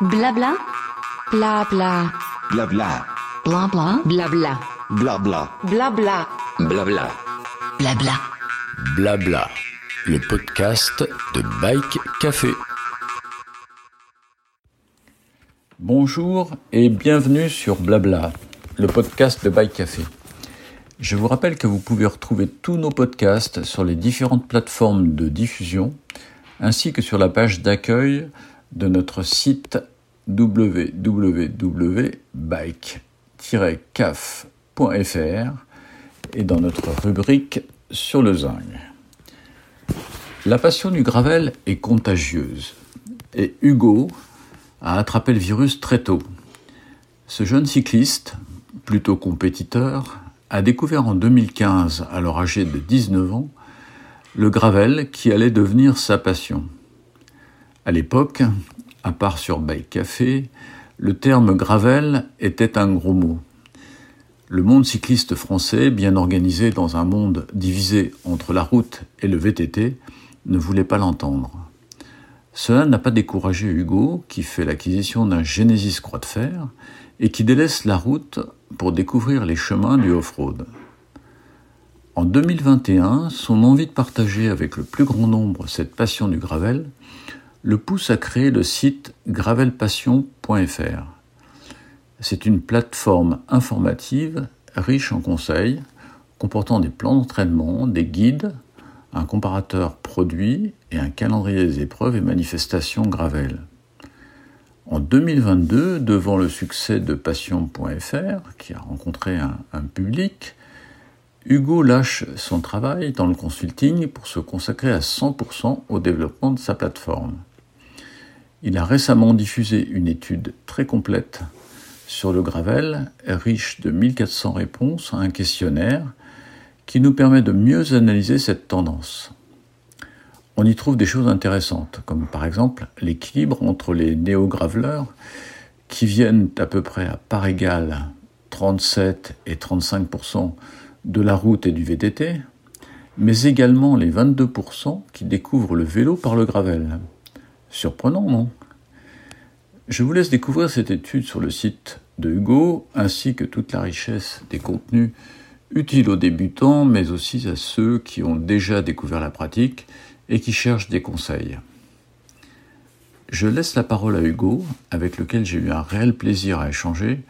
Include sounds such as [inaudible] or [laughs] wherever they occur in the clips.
Blabla. Blabla. Blabla. Blabla. Blabla. Blabla. Blabla. Blabla. Blabla. Blabla. Le podcast de Bike Café. Bonjour et bienvenue sur Blabla, le podcast de Bike Café. Je vous rappelle que vous pouvez retrouver tous nos podcasts sur les différentes plateformes de diffusion ainsi que sur la page d'accueil de notre site www.bike-caf.fr et dans notre rubrique sur le zinc. La passion du gravel est contagieuse et Hugo a attrapé le virus très tôt. Ce jeune cycliste, plutôt compétiteur, a découvert en 2015, alors âgé de 19 ans, le gravel qui allait devenir sa passion. À l'époque, à part sur Bike Café, le terme gravel était un gros mot. Le monde cycliste français, bien organisé dans un monde divisé entre la route et le VTT, ne voulait pas l'entendre. Cela n'a pas découragé Hugo, qui fait l'acquisition d'un Genesis Croix de Fer et qui délaisse la route pour découvrir les chemins du off-road. En 2021, son envie de partager avec le plus grand nombre cette passion du gravel le pousse à créer le site gravelpassion.fr. C'est une plateforme informative riche en conseils, comportant des plans d'entraînement, des guides, un comparateur produit et un calendrier des épreuves et manifestations gravel. En 2022, devant le succès de Passion.fr, qui a rencontré un, un, public, Hugo lâche son travail dans le consulting pour se consacrer à 100% au développement de sa plateforme. Il a récemment diffusé une étude très complète sur le gravel, riche de 1400 réponses à un questionnaire qui nous permet de mieux analyser cette tendance. On y trouve des choses intéressantes, comme par exemple l'équilibre entre les néo-graveleurs qui viennent à peu près à part égale 37 et 35% de la route et du VTT, mais également les 22% qui découvrent le vélo par le gravel. Surprenant, non? Je vous laisse découvrir cette étude sur le site de Hugo, ainsi que toute la richesse des contenus utiles aux débutants, mais aussi à ceux qui ont déjà découvert la pratique et qui cherchent des conseils. Je laisse la parole à Hugo, avec lequel j'ai eu un réel plaisir à échanger.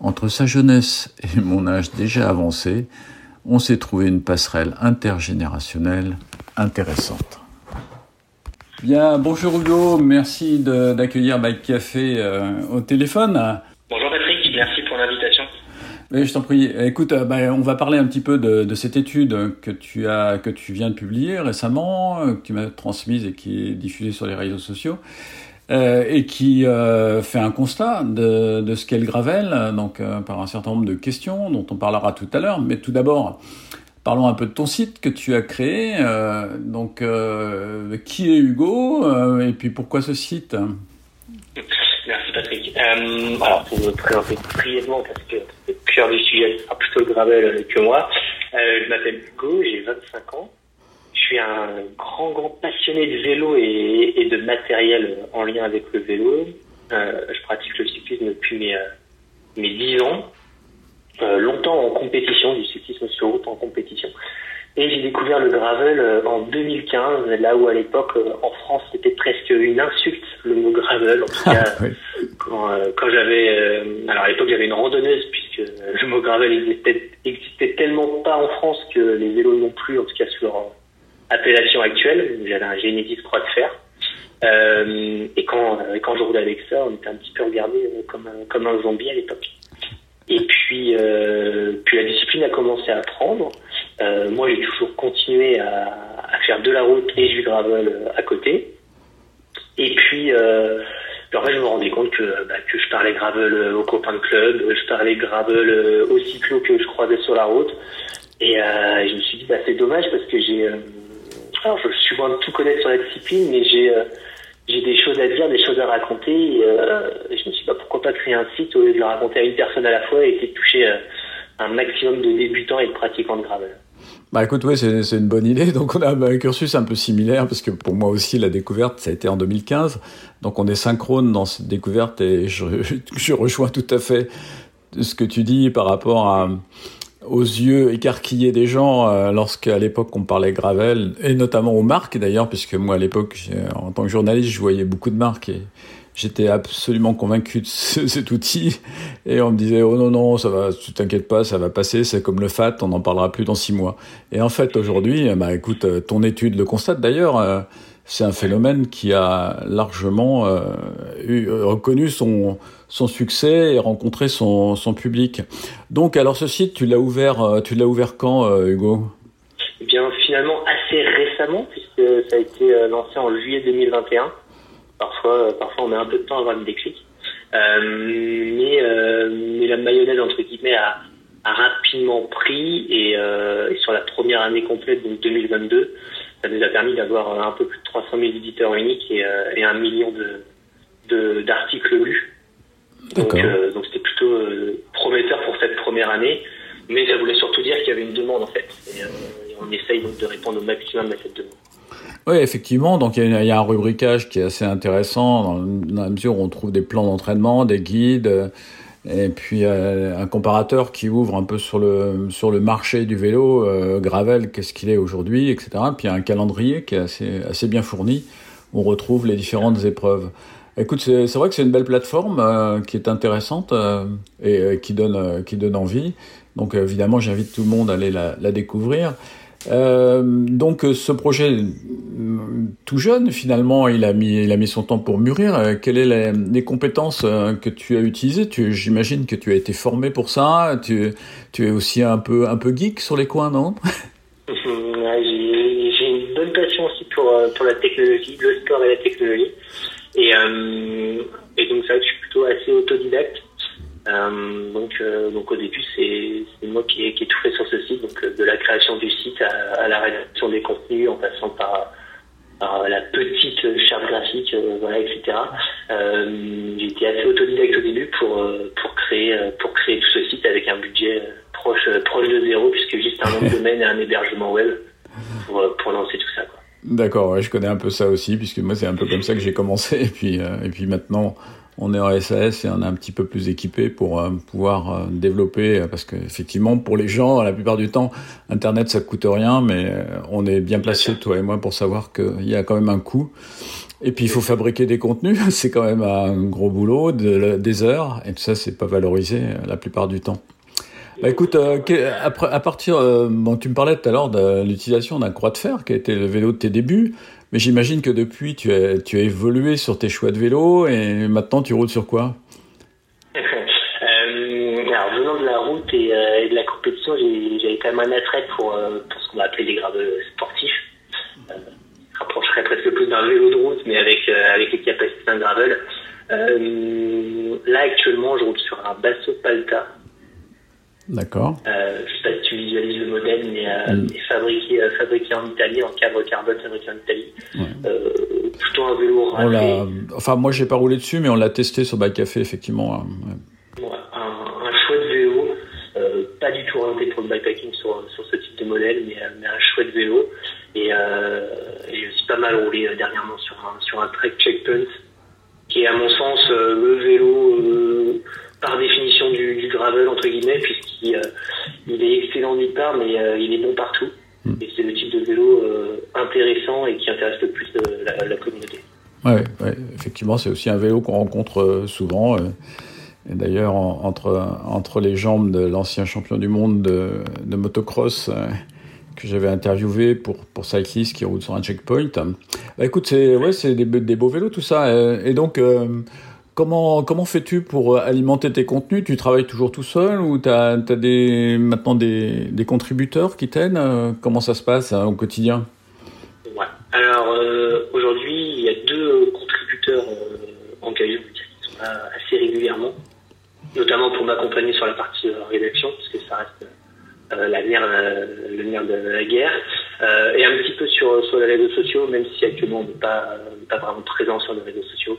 Entre sa jeunesse et mon âge déjà avancé, on s'est trouvé une passerelle intergénérationnelle intéressante. Bien, bonjour Hugo, merci d'accueillir Bike Café euh, au téléphone. Bonjour Patrick, merci pour l'invitation. Mais je t'en prie. Écoute, euh, bah, on va parler un petit peu de, de, cette étude que tu as, que tu viens de publier récemment, euh, que tu m'as transmise et qui est diffusée sur les réseaux sociaux, euh, et qui euh, fait un constat de, de ce qu'est le gravel, donc par un certain nombre de questions dont on parlera tout à l'heure. Mais tout d'abord, Parlons un peu de ton site que tu as créé. Euh, donc, euh, qui est Hugo euh, et puis pourquoi ce site? Merci Patrick. alors, pour me présenter brièvement, parce que le cœur du sujet sera plutôt gravel que moi, je m'appelle Hugo, j'ai 25 ans. Je suis un grand, grand passionné de vélo et, et de matériel en lien avec le vélo. je pratique le cyclisme depuis mes, mes 10 ans. Euh, longtemps en compétition, du cyclisme sur route en compétition. Et j'ai découvert le gravel euh, en 2015, là où à l'époque euh, en France c'était presque une insulte le mot gravel. En tout cas, ah, quand, quand j'avais, alors à l'époque j'avais une randonneuse puisque le mot gravel existait, existait tellement pas en France que les vélos non plus, en tout cas sur leur appellation actuelle. J'avais un Genesis croix de fer. Euh, et quand, quand je roulais avec ça, on était un petit peu regardé comme un, comme un zombie à l'époque. Et puis, euh, puis la discipline a commencé à prendre. Euh, moi, j'ai toujours continué à, à, faire de la route et du gravel euh, à côté. Et puis, euh, en fait, je me rendais compte que, bah, que je parlais gravel euh, aux copains de club, je parlais gravel aux cyclos que je croisais sur la route. Et euh, je me suis dit, bah, c'est dommage parce que j'ai... alors, je suis loin de tout connaître sur la discipline, mais j'ai j'ai des choses à dire, des choses à raconter. Euh, je me suis dit, bah, pourquoi pas créer un site au lieu de le raconter à une personne à la fois et de toucher euh, un maximum de débutants et de pratiquants de gravel. Bah écoute, oui, c'est une bonne idée. [laughs] Donc on a un cursus un peu similaire, parce que pour moi aussi, la découverte, ça a été en 2015. Donc on est synchrone dans cette découverte et [laughs] je rejoins tout à fait ce que tu dis par rapport à, aux yeux écarquillés des gens euh, lorsqu'à l'époque on parlait Gravel, et notamment aux marques d'ailleurs, puisque moi à l'époque, en tant que journaliste, je voyais beaucoup de marques et j'étais absolument convaincu de [laughs] cet outil. Et on me disait, oh non, non, ça va, tu t'inquiètes pas, ça va passer, c'est comme le FAT, on n'en parlera plus dans six mois. Et en fait, aujourd'hui, bah écoute, ton étude le constate d'ailleurs, euh, c'est un phénomène qui a largement euh, eu, reconnu son, son succès et rencontré son, son public. Donc, alors ce site, tu l'as ouvert, euh, tu l'as ouvert quand, euh, Hugo? Eh bien, finalement, assez récemment, puisque ça a été lancé en juillet 2021. Parfois, parfois, on met un peu de temps à avoir le déclic. mais, la mayonnaise, entre guillemets, a, rapidement pris et, sur la première année complète, donc 2022, ça nous a permis d'avoir un peu plus de 300 000 éditeurs uniques et, euh, et un million de d'articles lus. Donc euh, donc c'était plutôt euh, prometteur pour cette première année, mais ça voulait surtout dire qu'il y avait une demande en fait. Et, on essaye donc de répondre au maximum à cette demande. Oui, effectivement. Donc, il y, y, a un rubricage qui est assez intéressant dans, dans la mesure où on trouve des plans d'entraînement, des guides, et puis euh, un comparateur qui ouvre un peu sur le sur le marché du vélo euh, gravel, qu'est-ce qu'il est aujourd'hui, etc. Puis un calendrier qui est assez bien fourni. On retrouve les différentes épreuves. Écoute, c'est vrai que c'est une belle plateforme euh, qui est intéressante et qui donne qui donne envie. Donc évidemment, j'invite tout le monde à aller la découvrir. Euh, donc ce projet tout jeune finalement il a mis il a mis son temps pour mûrir. Euh, quelles sont les, compétences euh, que tu as utilisées? J'imagine que tu as été formé pour ça. Tu, es aussi un peu un peu geek sur les coins non? [laughs] J'ai une bonne passion aussi pour la technologie le sport et la technologie. Et, et donc ça je suis plutôt assez autodidacte euh, donc, euh, donc au début, c'est moi qui ai, qui ai, tout fait sur ce site, donc euh, de la création du site à, à, la rédaction des contenus, en passant par, par la petite charte graphique, voilà, etc. Été assez autodidacte au début pour pour créer pour créer tout ce site avec un budget proche proche de zéro, puisque juste un nom de [laughs] domaine et un hébergement web pour, pour lancer tout ça. D'accord, ouais, je connais un peu ça aussi, puisque moi c'est un peu comme ça que j'ai commencé, et puis et puis maintenant on est en SAS et on est un petit peu plus équipé pour euh, pouvoir euh, développer, parce qu'effectivement, pour les gens, la plupart du temps, Internet, ça coûte rien, mais euh, on est bien placé, toi et moi, pour savoir qu'il y a quand même un coût. Et puis, il faut fabriquer des contenus, [laughs] c'est quand même un gros boulot, de, des heures, et tout ça, c'est pas valorisé la plupart du temps. Bah écoute, à partir, bon, tu me parlais tout à l'heure de l'utilisation d'un croix de fer qui a été le vélo de tes débuts. Mais j'imagine que depuis, tu as, tu as évolué sur tes choix de vélo et maintenant tu roules sur quoi? Euh, Alors, venant de la route et, euh, de la compétition, j'avais quand même un attrait pour, euh, pour ce qu'on va appeler les graves sportifs. Euh, je rapprocherais presque plus d'un vélo de route, mais avec, euh, avec les capacités d'un gravel. là, actuellement, je roule sur un Basso Palta D'accord. Euh, je sais pas si tu visualises le modèle, mais euh, mm. fabriqué, euh, fabriqué en Italie, en cadre carbone fabriqué en Italie. Ouais. Euh, plutôt un vélo Enfin, moi, j'ai pas roulé dessus, mais on l'a testé sur Bike Café, effectivement. Ouais. Ouais, un, un, chouette vélo, pas du tout orienté pour le bikepacking sur, sur ce type de modèle, mais, mais un chouette vélo. Et, j'ai aussi pas mal roulé dernièrement sur un, sur un Trek Checkpoint, qui est à mon sens le vélo par définition du, du, gravel entre guillemets puisqu'il euh, il est excellent nulle part mais euh, il est bon partout mm. et c'est le type de vélo euh, intéressant et qui intéresse le plus la, la, communauté. Ouais, ouais effectivement c'est aussi un vélo qu'on rencontre souvent. Et d'ailleurs, entre, entre les jambes de l'ancien champion du monde de, de motocross que j'avais interviewé pour, pour Cyclist qui roule sur un checkpoint. Bah, écoute, c'est ouais, des, des beaux vélos tout ça. Et donc, Comment, fais-tu pour euh, alimenter tes contenus? Tu travailles toujours tout seul ou tu as, des, maintenant des, contributeurs qui t'aident? Euh, Comment ça se passe hein, au quotidien? Alors euh, aujourd'hui, il y a deux contributeurs engagés qui sont là assez régulièrement, notamment pour m'accompagner sur la partie rédaction, parce que ça reste nerf de la guerre, et un petit peu sur, les réseaux sociaux, même si actuellement on n'est pas vraiment présent sur les réseaux sociaux.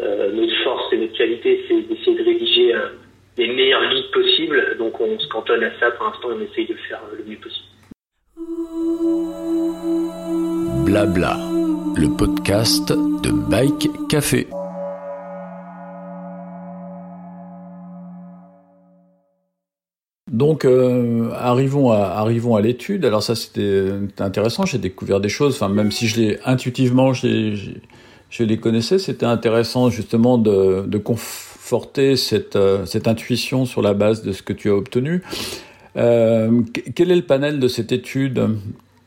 Euh, notre force et notre qualité, c'est d'essayer de rédiger euh, les meilleurs guides possibles. Donc on se cantonne à ça pour l'instant, on essaye de le faire euh, le mieux possible. Blabla, le podcast de Bike Café. Donc, euh, arrivons à, arrivons à l'étude. Alors ça, c'était intéressant. J'ai découvert des choses. Enfin, même si je l'ai intuitivement, je, je les connaissais, c'était intéressant justement de, conforter cette, euh, cette intuition sur la base de ce que tu as obtenu. Euh, quel est le panel de cette étude?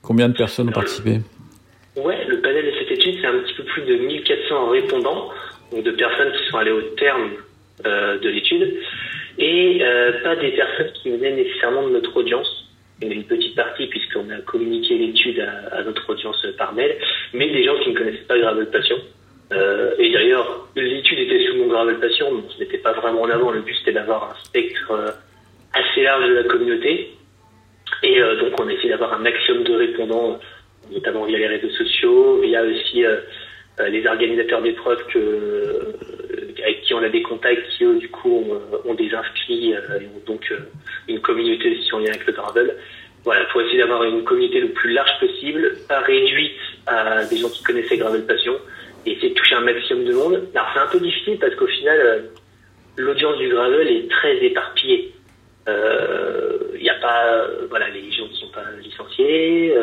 Combien de personnes ont participé? Ouais, le panel de cette étude, c'est un petit peu plus de 1400 répondants, donc de personnes qui sont allées au terme euh, de l'étude et pas des personnes qui venaient nécessairement de notre audience. Une petite partie puisqu'on a communiqué l'étude à, notre audience par mail, mais des gens qui ne connaissaient pas Gravel Passion. Euh, et d'ailleurs, l'étude était sous mon Gravel Passion, donc ce n'était pas vraiment en avant. Le but c'était d'avoir un spectre euh, assez large de la communauté. Et euh, donc on a essayé d'avoir un maximum de répondants, notamment via les réseaux sociaux, via aussi les organisateurs d'épreuves avec qui on a des contacts qui eux du coup ont, ont des inscrits et ont donc une communauté aussi en lien avec le gravel. Voilà, pour essayer d'avoir une communauté le plus large possible, pas réduite à des gens qui connaissaient Gravel Passion, et essayer de toucher un maximum de monde. Alors c'est un peu difficile parce qu'au final, euh, l'audience du gravel est très éparpillée. Il n'y a pas, voilà, les gens ne sont pas licenciés,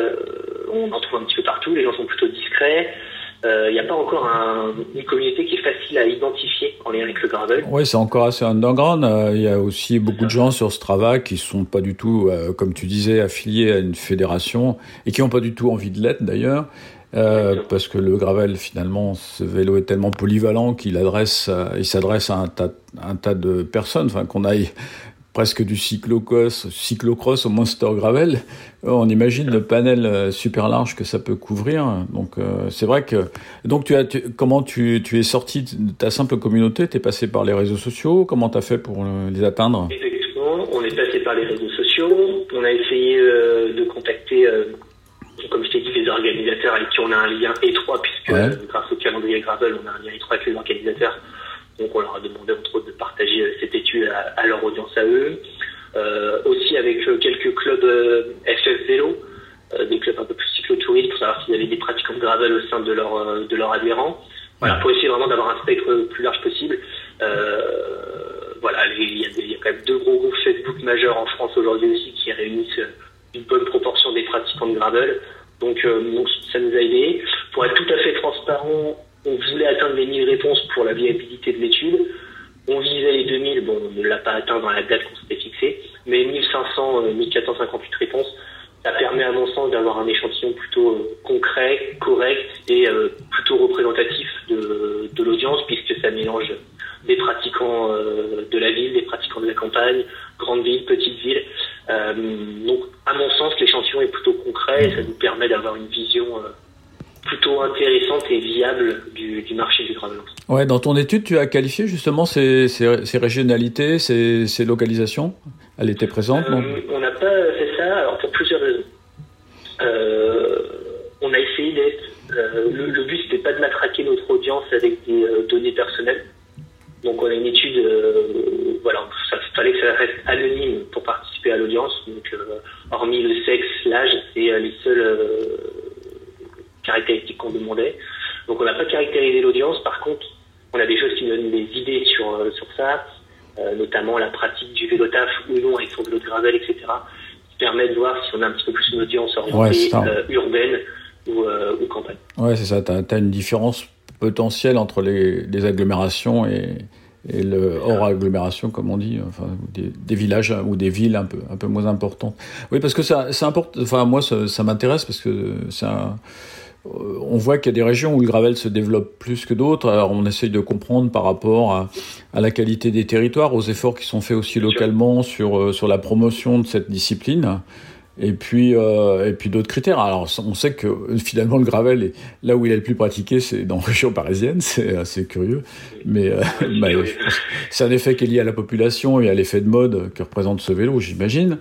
on en trouve un petit peu partout, les gens sont plutôt discrets il euh, n'y a pas encore un, une communauté qui est facile à identifier en lien avec le gravel. Oui, c'est encore assez underground. Il y a aussi beaucoup de gens sur Strava qui sont pas du tout, euh, comme tu disais, affiliés à une fédération et qui n'ont pas du tout envie de l'être d'ailleurs. Euh, parce que le gravel, finalement, ce vélo est tellement polyvalent qu'il adresse, il s'adresse à un tas, un tas de personnes. Enfin, qu'on aille presque du cyclocross, cyclocross au monster gravel, euh, on imagine le panel euh, super large que ça peut couvrir. Donc euh, c'est vrai que donc tu as comment tu, tu es sorti de ta simple communauté, tu es passé par les réseaux sociaux, comment tu as fait pour les atteindre? Effectivement, on est passé par les réseaux sociaux, on a essayé de contacter comme je t'ai dit, les organisateurs avec qui on a un lien étroit, puisque grâce au calendrier Gravel, on a un lien étroit avec les organisateurs donc on leur a demandé entre autres de partager euh, cette étude à, leur audience à eux. Euh, aussi avec euh, quelques clubs FF Vélo, des clubs un peu plus cyclotouristes pour savoir s'il y avait des pratiquants de gravel au sein de leur de leurs adhérents. Voilà, pour essayer vraiment d'avoir un spectre le plus large possible. voilà, il y, a il y, a quand même deux gros groupes Facebook majeurs en France aujourd'hui aussi qui réunissent une bonne proportion des pratiquants de gravel. Donc, donc ça nous a aidé. Pour être tout à fait transparent, on voulait atteindre les 1000 réponses pour la viabilité de l'étude. On visait les 2000, bon, on ne l'a pas atteint dans la date qu'on s'était fixée, mais 1500, 1458 euh, réponses, ça permet à mon sens d'avoir un échantillon plutôt euh, concret, correct et euh, plutôt représentatif de, de l'audience puisque ça mélange des pratiquants de la ville, des pratiquants de la campagne, grande ville, petite ville. donc, à mon sens, l'échantillon est plutôt concret et ça nous permet d'avoir une vision plutôt intéressante et viable du, du marché du gravel. Ouais, dans ton étude, tu as qualifié justement ces, ces, ces régionalités, ces, ces, localisations Elle était présente euh, On n'a pas fait ça, alors pour plusieurs raisons. Euh, on a essayé d'être. Euh, le, le, but, c'était pas de matraquer notre audience avec des données personnelles. Donc, on a une étude. Voilà, ça fallait que ça reste anonyme pour participer à l'audience. Donc, hormis le sexe, l'âge, c'est les seuls caractéristiques qu'on demandait. Donc on n'a pas caractérisé l'audience. Par contre, on a des choses qui nous donnent des idées sur, euh, sur ça, euh, notamment la pratique du vélo taf ou non avec son vélo de gravel, etc. qui permet de voir si on a un petit peu plus une audience orientée euh, urbaine ou, ou, campagne. Ouais, c'est ça. Tu as, une différence potentielle entre les, les agglomérations et, et le hors agglomération, comme on dit, enfin des, des, villages ou des villes un peu un peu moins importantes. Oui, parce que ça, c'est important. Enfin, moi, ça, ça m'intéresse parce que c'est un on voit qu'il y a des régions où le gravel se développe plus que d'autres. Alors on essaye de comprendre par rapport à, la qualité des territoires, aux efforts qui sont faits aussi localement sur, euh, sur la promotion de cette discipline. Et puis, euh, puis d'autres critères. Alors, on sait que finalement le gravel, est, là où il est le plus pratiqué, c'est dans [laughs] la région parisienne. C'est assez curieux, [laughs] mais euh, c'est un effet qui est lié à la population et à l'effet de mode que représente ce vélo, j'imagine.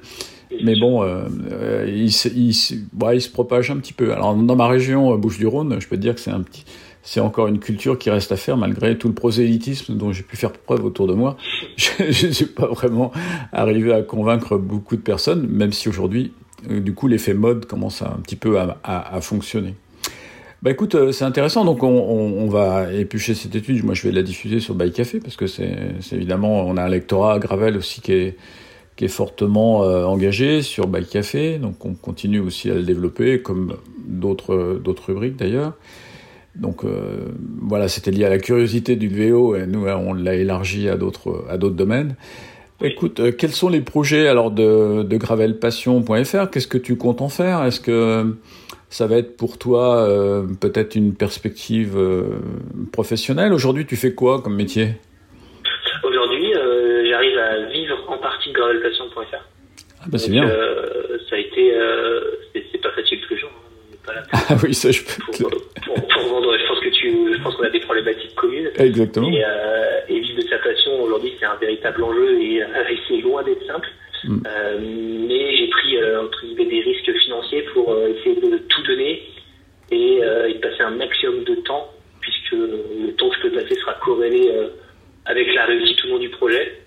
Mais bon, euh, euh, il, se propage un petit peu. Alors dans ma région, euh, Bouches-du-Rhône, je peux te dire que c'est encore une culture qui reste à faire malgré tout le prosélytisme dont j'ai pu faire preuve autour de moi. [laughs] Je ne suis pas vraiment arrivé à convaincre beaucoup de personnes, même si aujourd'hui, du coup, l'effet mode commence un petit peu à, fonctionner. Bah écoute, c'est intéressant. Donc on, va éplucher cette étude. Moi, je vais la diffuser sur Bike Café parce que c'est évidemment, on a un lectorat à Gravel aussi qui est, qui est fortement euh, engagé sur Bike Café. Donc on continue aussi à le développer, comme d'autres d'autres rubriques d'ailleurs. Donc euh, voilà, c'était lié à la curiosité du vélo et nous on l'a élargi à d'autres à d'autres domaines. Écoute, euh, quels sont les projets alors de, de gravelpassion.fr Qu'est-ce que tu comptes en faire? Est-ce que ça va être pour toi euh, peut-être une perspective euh, professionnelle? Aujourd'hui, tu fais quoi comme métier? Ah bah c'est bien. Euh, ça a été, euh, c'est pas facile tous les jours. hein. Ah oui, ça je peux. pour, pour, pour vendre. Je pense que tu, je pense qu'on a des problématiques communes. Exactement. Et, euh, et vivre de sa passion aujourd'hui, c'est un véritable enjeu et, et [laughs] c'est loin d'être simple. Mm. Mais j'ai pris entre guillemets des risques financiers pour essayer de tout donner et, euh, et passer un maximum de temps, puisque le temps que je peux passer sera corrélé euh, avec la réussite ou non du projet.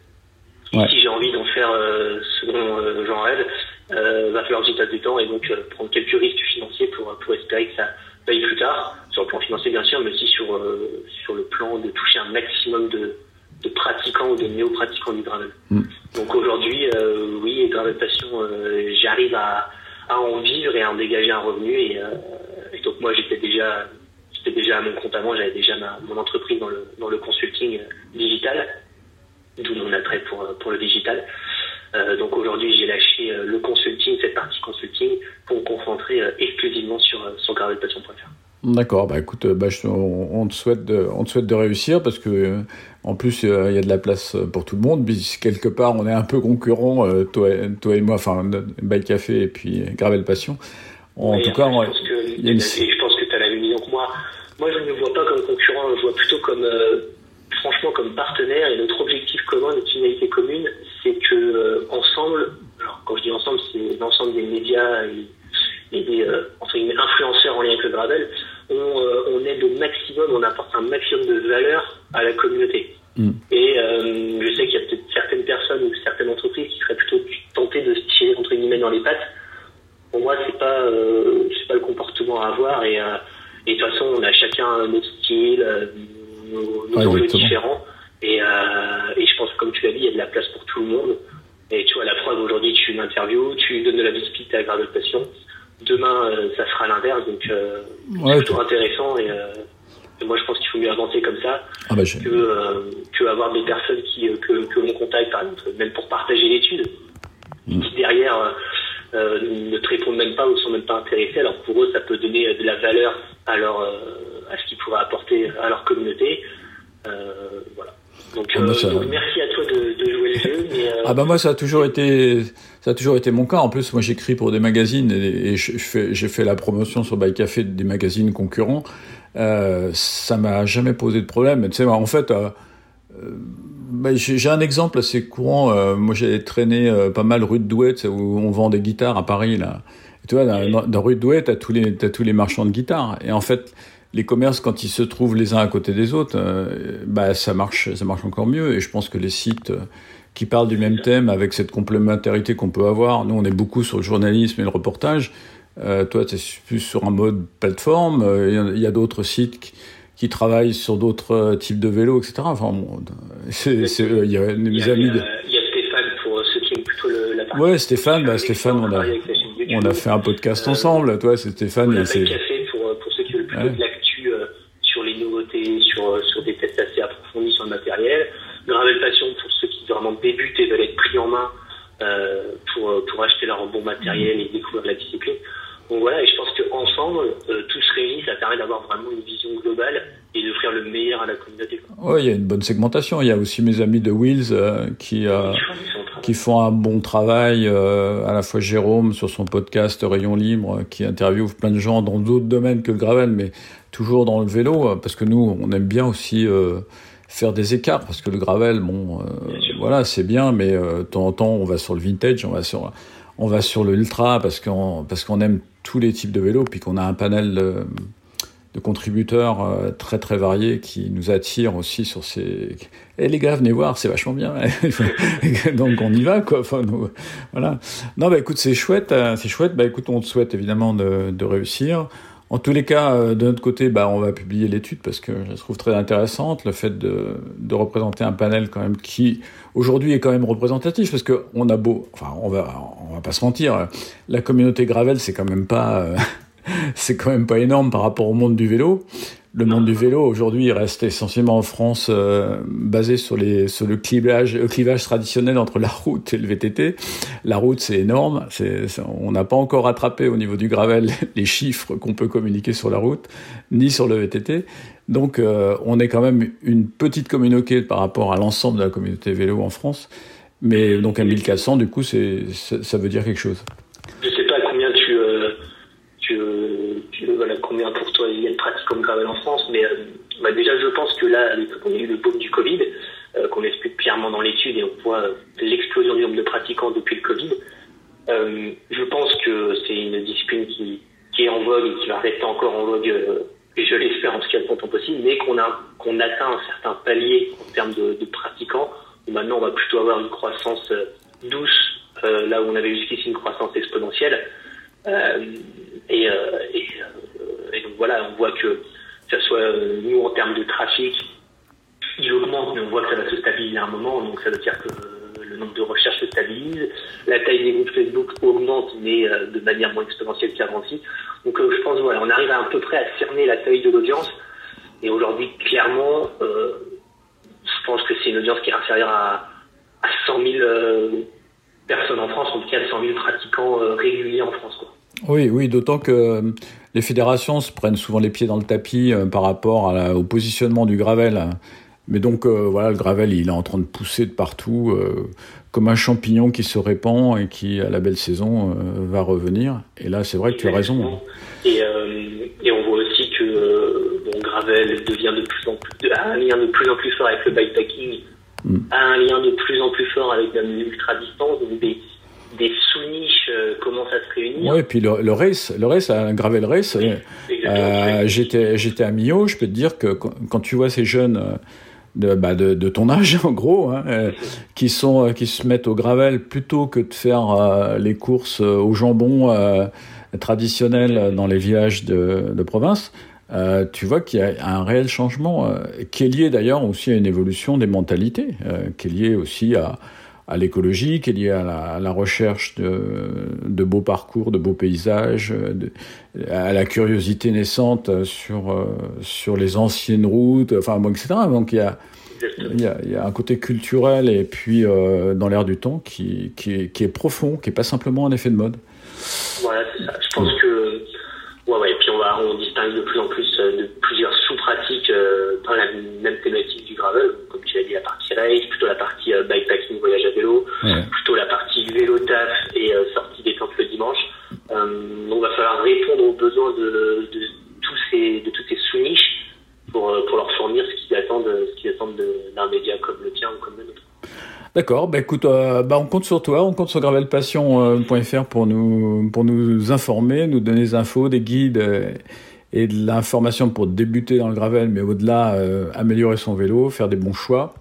Ouais. Si j'ai envie d'en faire euh, ce dont euh, j'en rêve, euh, va falloir que j'y passe du temps et donc euh, prendre quelques risques financiers pour, pour espérer que ça paye plus tard, sur le plan financier bien sûr, mais aussi sur, euh, sur le plan de toucher un maximum de, de pratiquants ou de néo-pratiquants du gravel. Mm. Donc aujourd'hui, euh, oui, Gravel Passion, euh, j'arrive à, à en vivre et à en dégager un revenu. Et, euh, et donc moi, j'étais déjà, j'étais déjà à mon compte avant, j'avais déjà ma, mon entreprise dans le, dans le consulting digital, d'où mon attrait pour, euh, pour le digital. Euh, donc aujourd'hui, j'ai lâché euh, le consulting, cette partie consulting, pour me concentrer exclusivement sur, sur gravelpassion.fr. D'accord, bah écoute, bah, je- on, on te souhaite de, on te souhaite de réussir parce que en plus euh, il y a de la place pour tout le monde. Puis quelque part on est un peu concurrents, euh, toi, et- toi et moi, enfin Bike Café et puis Gravel Passion. En tout cas, je pense que, une- je pense que tu as la même vision que moi. Moi, je ne me vois pas comme concurrent, je vois plutôt comme, euh, franchement, comme partenaire. Et notre objectif commun, notre finalité commune, c'est que euh, ensemble, alors quand je dis ensemble, c'est l'ensemble des médias et, et des euh, entre guillemets, influenceurs en lien avec le gravel, on, euh, on aide au maximum, on apporte un maximum de valeur à la communauté. Mm. Et je sais qu'il y a peut-être certaines personnes ou certaines entreprises qui seraient plutôt tentées de se tirer entre guillemets dans les pattes pour moi c'est pas c'est pas le comportement à avoir et, euh, et de toute façon on a chacun notre style euh, nos, nos Ouais, enjeux exactement. différents et, euh, et je pense que comme tu l'as dit il y a de la place pour tout le monde et tu vois la preuve aujourd'hui tu m'interviews tu donnes de la visibilité à Gravel Passion demain euh, ça sera l'inverse donc euh, Ouais, c'est toujours intéressant et, euh, et moi je pense qu'il faut mieux avancer comme ça ah bah, que, euh, que avoir des personnes qui, euh, que, que l'on contacte, par exemple, même pour partager l'étude, Mm. qui derrière euh, ne te répondent même pas ou sont même pas intéressés. Alors pour eux, ça peut donner de la valeur à leur, à ce qu'ils pourraient apporter à leur communauté. Voilà. Donc, Ah bah ça- donc merci à toi de, de jouer le jeu. Mais, Ah bah moi ça a toujours été ça a toujours été mon cas. En plus moi j'écris pour des magazines et, j'ai fait la promotion sur Bike Café des magazines concurrents. Euh, ça m'a jamais posé de problème. Tu sais en fait euh, euh, bah, j'ai un exemple assez courant. Euh, moi j'ai traîné pas mal rue de Douai, où on vend des guitares à Paris là. Et tu vois dans, dans rue de Douai t'as tous les t'as tous les marchands de guitares et en fait les commerces, quand ils se trouvent les uns à côté des autres, bah, ça marche, ça marche encore mieux. Et je pense que les sites qui parlent du même thème, avec cette complémentarité qu'on peut avoir, nous, on est beaucoup sur le journalisme et le reportage. Euh, toi, tu es plus sur un mode plateforme. Euh, Il y a- d'autres sites qui, qui travaillent sur d'autres euh, types de vélos, etc. Enfin, bon, [laughs] c'est, il y a mes amis. il y De... a- il y a Stéphane pour ceux qui aiment plutôt le, la partie. Ouais, Stéphane, bah, Stéphane, on a, on a fait un podcast ensemble. Toi, c'est Stéphane. On a et fait café pour, pour ceux qui veulent plutôt Ouais. de euh, sur les nouveautés, sur, euh, sur des tests assez approfondis sur le matériel. Gravel Passion pour ceux qui vraiment débutent et veulent être pris en main euh, pour, pour acheter leur bon matériel et découvrir la discipline. Donc voilà, et je pense qu'ensemble, euh, tous réunis, ça permet d'avoir vraiment une vision globale et d'offrir le meilleur à la communauté. Ouais, il y a une bonne segmentation. Il y a aussi mes amis de Wheels euh, qui, euh, qui font un bon travail. à la fois Jérôme sur son podcast Rayon Libre, qui interviewe plein de gens dans d'autres domaines que le gravel, mais toujours dans le vélo, parce que nous, on aime bien aussi faire des écarts, parce que le gravel, bon. Voilà, c'est bien, mais euh, de temps en temps, on va sur le vintage, on va sur, on va sur le ultra, parce qu'on parce qu'on aime tous les types de vélos, puis qu'on a un panel de, contributeurs euh, très très variés qui nous attirent aussi sur ces. Eh les gars, venez voir, c'est vachement bien. [laughs] Donc on y va quoi. Voilà. Non bah écoute, c'est chouette, euh, c'est chouette. Bah écoute, on te souhaite évidemment de, de réussir. En tous les cas, euh, de notre côté, bah, on va publier l'étude parce que je la trouve très intéressante, le fait de, représenter un panel quand même qui aujourd'hui est quand même représentatif parce que on a beau, enfin on va, on va pas se mentir, la communauté Gravel c'est quand même pas, euh, [laughs] c'est quand même pas énorme par rapport au monde du vélo. Le monde du vélo aujourd'hui reste essentiellement en France euh, basé sur les sur le clivage le clivage traditionnel entre la route et le VTT. La route c'est énorme, c'est on n'a pas encore rattrapé au niveau du gravel [laughs] les chiffres qu'on peut communiquer sur la route ni sur le VTT. Donc euh, on est quand même une petite communauté par rapport à l'ensemble de la communauté vélo en France. Mais donc un 1400 du coup ça veut dire quelque chose. Je sais pas combien tu euh, tu, tu voilà, combien pour toi il y a de pratiques comme gravel en France, mais euh, déjà je pense que là, on a eu le boom du Covid, euh, qu'on explique clairement dans l'étude et on voit l'explosion du nombre de pratiquants depuis le Covid. Euh, je pense que c'est une discipline qui, est en vogue et qui va rester encore en vogue, et je l'espère en tout cas le temps possible, mais qu'on a qu'on atteint un certain palier en termes de, pratiquants. Maintenant, on va plutôt avoir une croissance douce, là où on avait jusqu'ici une croissance exponentielle. Euh, euh, euh, et, donc voilà, on voit que, que ce soit nous en termes de trafic, il augmente, mais on voit que ça va se stabiliser à un moment, donc ça veut dire que le nombre de recherches se stabilise, la taille des groupes Facebook augmente, mais de manière moins exponentielle qu'avant aussi. Donc je pense voilà, on arrive à, peu près à cerner la taille de l'audience, et aujourd'hui clairement, euh, je pense que c'est une audience qui est inférieure à, à 100 000 euh, personnes en France, en tout cas 100 000 pratiquants euh, réguliers en France. Quoi. Oui, oui, d'autant que les fédérations se prennent souvent les pieds dans le tapis euh, par rapport à la, au positionnement du gravel. Mais donc euh, voilà, le gravel, il est en train de pousser de partout, euh, comme un champignon qui se répand et qui, à la belle saison, va revenir. Et là, c'est vrai que tu as raison. Et, et, on voit aussi que bon, gravel devient de plus en plus, a un lien de plus en plus fort avec le bikepacking, mm. a un lien de plus en plus fort avec la ultra distance, donc des des sous-niches euh, commencent à se réunir. Oui, et puis le, le, race, le race, un gravel race. Oui, euh, j'étais, j'étais à Millau, je peux te dire que quand, tu vois ces jeunes de, bah de, de ton âge, [laughs] en gros, hein, euh, qui, sont, qui se mettent au gravel plutôt que de faire euh, les courses au jambon euh, traditionnelles dans les villages de, de province, euh, tu vois qu'il y a un réel changement euh, qui est lié d'ailleurs aussi à une évolution des mentalités, euh, qui est lié aussi à, à l'écologie, qui est lié à la, à la recherche de, de, beaux parcours, de beaux paysages, de, à la curiosité naissante sur, euh, sur les anciennes routes, enfin, bon, etc. Donc il y a, il y, a, il y a un côté culturel et puis euh, dans l'air du temps qui, qui, est, qui est profond, qui n'est pas simplement un effet de mode. Voilà, c'est ça. Je pense que Ouais, ouais, et puis on, va, on distingue de plus en plus de plusieurs sous-pratiques euh, dans la même thématique du gravel, comme tu l'as dit, la partie race, plutôt la partie euh, bikepacking, voyage à vélo, ouais. plutôt la partie vélo taf et euh, sortie des tentes le dimanche. Donc il va falloir répondre aux besoins de, de, tous ces, de toutes ces sous-niches pour, pour leur fournir ce qu'ils attendent, ce qu'ils attendent d'un média comme le tien ou comme le nôtre. D'accord, bah écoute, euh, bah on compte sur toi, on compte sur gravelpassion.fr pour nous pour nous informer, nous donner des infos, des guides euh, et de l'information pour débuter dans le gravel, mais au-delà euh, améliorer son vélo, faire des bons choix.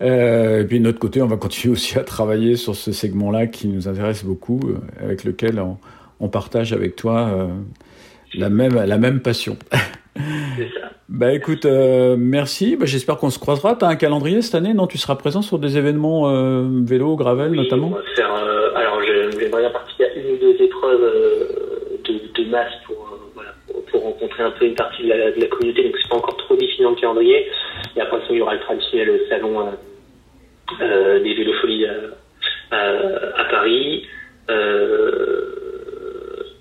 Euh, et puis de notre côté, on va continuer [laughs] aussi à travailler sur ce segment-là qui nous intéresse beaucoup, avec lequel on, on partage avec toi la même la même passion. [laughs] Ça. Bah écoute, euh, merci. Bah, J'espère qu'on se croisera. Tu as un calendrier cette année? Non, tu seras présent sur des événements euh, vélo, gravel oui, notamment? on va faire, euh, Alors j'aimerais bien participer à une ou deux épreuves euh, de, de, masse pour, pour, rencontrer un peu une partie de la, de la communauté. Donc c'est pas encore trop défini dans le calendrier. Et après ça, il y aura le traditionnel salon des vélofolies à, à, à Paris.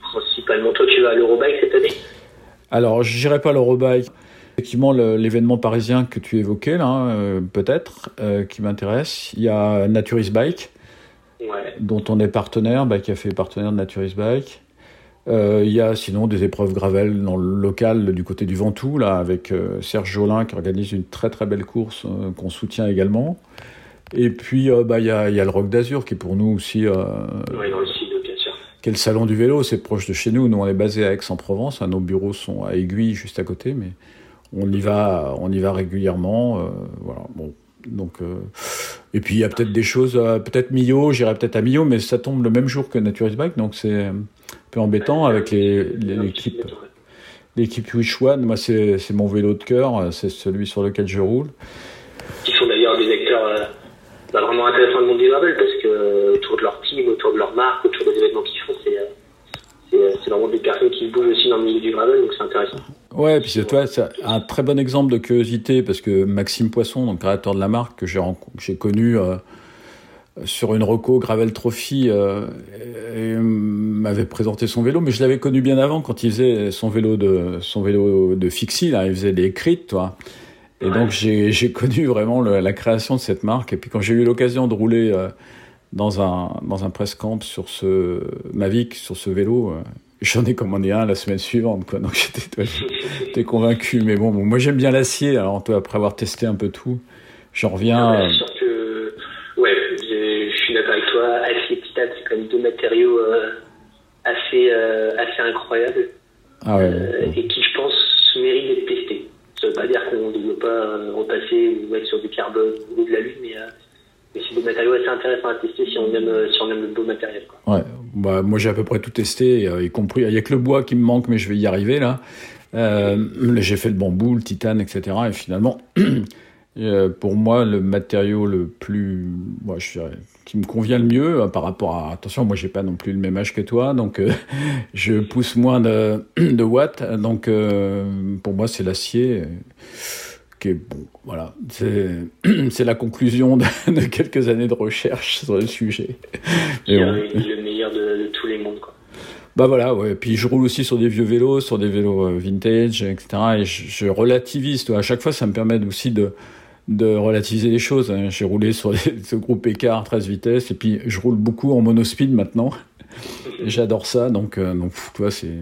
principalement, toi tu vas à l'Eurobike cette année? Alors, je n'irai pas à l'Eurobike. Effectivement, l'événement parisien que tu évoquais, là, euh, peut-être, euh, qui m'intéresse. Il y a Naturis Bike, ouais. dont on est partenaire, bah, qui a fait partenaire de Naturis Bike. Euh, il y a sinon des épreuves gravel dans le local du côté du Ventoux, là, avec euh, Serge Jolin qui organise une très très belle course euh, qu'on soutient également. Et puis, bah, il y, a, il y a le Rock d'Azur qui est pour nous aussi. oui, dans le sud, bien sûr. Qui est le salon du vélo, c'est proche de chez nous. Nous, on est basé à Aix-en-Provence. Nos bureaux sont à Aiguille, juste à côté, mais on y va, on y va régulièrement. Euh, voilà, bon. Donc, euh, et puis il y a peut-être des choses, euh, peut-être Millau, j'irai peut-être à Millau, mais ça tombe le même jour que Naturis Bike, donc c'est un peu embêtant avec l'équipe. l'équipe Wish One, moi c'est mon vélo de cœur, c'est celui sur lequel je roule. Qui sont d'ailleurs des acteurs euh, bah, vraiment intéressants dans le monde du gravel parce que euh, autour de leur team, autour de leur marque, autour des événements qu'ils font, c'est c'est vraiment des personnes qui bougent aussi dans le milieu du gravel, donc c'est intéressant. Ouais, puis c'est toi, c'est un très bon exemple de curiosité parce que Maxime Poisson, donc créateur de la marque que j'ai connu sur une Rocco Gravel Trophy euh, m'avait présenté son vélo, mais je l'avais connu bien avant quand il faisait son vélo de son vélo de fixie, là, il faisait des crits, toi. Et donc j'ai connu vraiment la création de cette marque. Et puis quand j'ai eu l'occasion de rouler euh, dans un dans un press camp sur ce Mavic, sur ce vélo, euh, j'en ai commandé un la semaine suivante, quoi. Donc [laughs] j'étais convaincu. Mais bon, moi j'aime bien l'acier. Alors toi, après avoir testé un peu tout, j'en reviens. c'est quand même deux matériaux euh, assez, euh, assez incroyables ah euh, et qui, je pense, méritent d'être testés. Ça ne veut pas dire qu'on ne doit pas repasser ou être sur du carbone ou de la lune, mais, c'est des matériaux assez intéressants à tester si on aime, si on aime le beau matériel. Ouais, bah, moi j'ai à peu près tout testé, y compris. Il n'y a que le bois qui me manque, mais je vais y arriver là. j'ai fait le bambou, le titane, etc. Et finalement, [clears throat] pour moi, le matériau le plus, moi, je dirais, qui me convient le mieux euh, par rapport à. Attention, moi, j'ai pas non plus le même âge que toi, donc euh, [laughs] je pousse moins [clears throat] de, watts. Donc, euh, pour moi, c'est l'acier. Qui est bon, voilà. C'est [clears throat] la conclusion [laughs] de, quelques années de recherche sur le sujet. C'est le meilleur de, tous les mondes, quoi. Bah voilà, ouais. Puis je roule aussi sur des vieux vélos, sur des vélos vintage, etc. Et je, je relativise. Toi. À chaque fois, ça me permet aussi de de relativiser les choses. Hein. J'ai roulé sur ce groupe écart 13 vitesses et puis je roule beaucoup en monospeed maintenant. [laughs] J'adore ça, donc, euh, donc tu vois, c'est.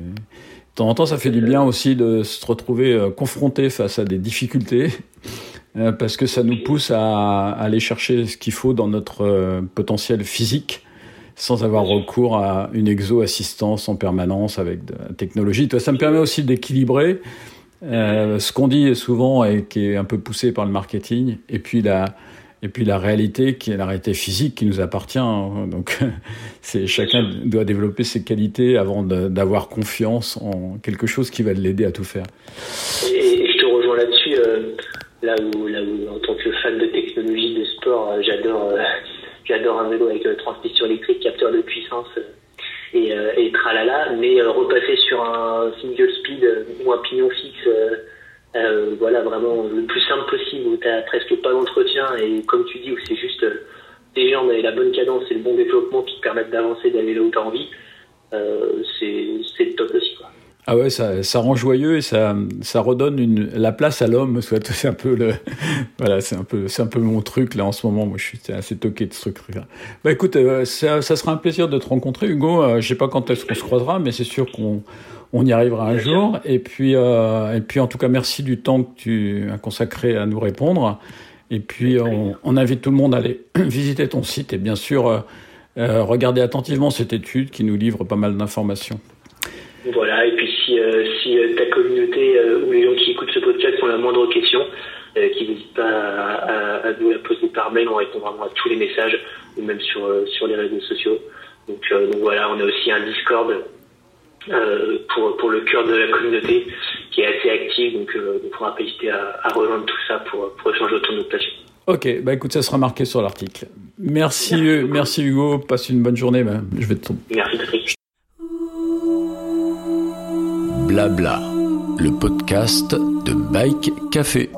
Temps en temps, ça fait du bien aussi de se retrouver euh, confronté face à des difficultés, euh, parce que ça nous pousse à, aller chercher ce qu'il faut dans notre potentiel physique, sans avoir recours à une exo-assistance en permanence avec de la technologie. Ça me permet aussi d'équilibrer euh, ce qu'on dit souvent et qui est un peu poussé par le marketing, et puis la, et puis la réalité qui est la réalité physique qui nous appartient. Hein. Donc, [laughs] c'est chacun doit développer ses qualités avant d'avoir confiance en quelque chose qui va l'aider à tout faire. Et, je te rejoins là-dessus. Euh, là, où, là où, en tant que fan de technologie, de sport, euh, j'adore, [laughs] j'adore un vélo avec transmission électrique, capteur de puissance et, euh, et tralala, mais euh, repasser sur un single speed euh, ou un pignon fixe, euh, voilà, vraiment le plus simple possible, où tu n'as presque pas d'entretien, et comme tu dis, où c'est juste des jambes et la bonne cadence et le bon développement qui te permettent d'avancer, d'aller là où tu as envie, c'est le top aussi. Ah ouais, ça, ça rend joyeux et ça, ça redonne une, la place à l'homme. C'est un peu [laughs] voilà, un un peu mon truc là en ce moment. Moi, je suis assez toqué de ce truc-là. Bah écoute, euh, ça, ça, sera un plaisir de te rencontrer, Hugo. Euh, je sais pas quand est-ce qu'on se croisera, mais c'est sûr qu'on on y arrivera un jour. Et puis, euh, et puis en tout cas, merci du temps que tu as consacré à nous répondre. Et puis, on, on invite tout le monde à aller [clears throat] visiter ton site et bien sûr regarder attentivement cette étude qui nous livre pas mal d'informations. Voilà, et puis si, euh, si euh, ta communauté euh, ou les gens qui écoutent ce podcast ont la moindre question, qu'ils n'hésitent pas à, à, nous la poser par mail, on répond vraiment à tous les messages, ou même sur, sur les réseaux sociaux. Donc, donc voilà, on a aussi un Discord pour, pour le cœur de la communauté qui est assez actif, donc on ne pourra pas hésiter à, à, rejoindre tout ça pour, pour échanger autour de notre passion. Ok, bah écoute, ça sera marqué sur l'article. Merci, merci, Hugo, passe une bonne journée. Bah, je vais te... Merci Patrick. Blabla, le podcast de Bike Café.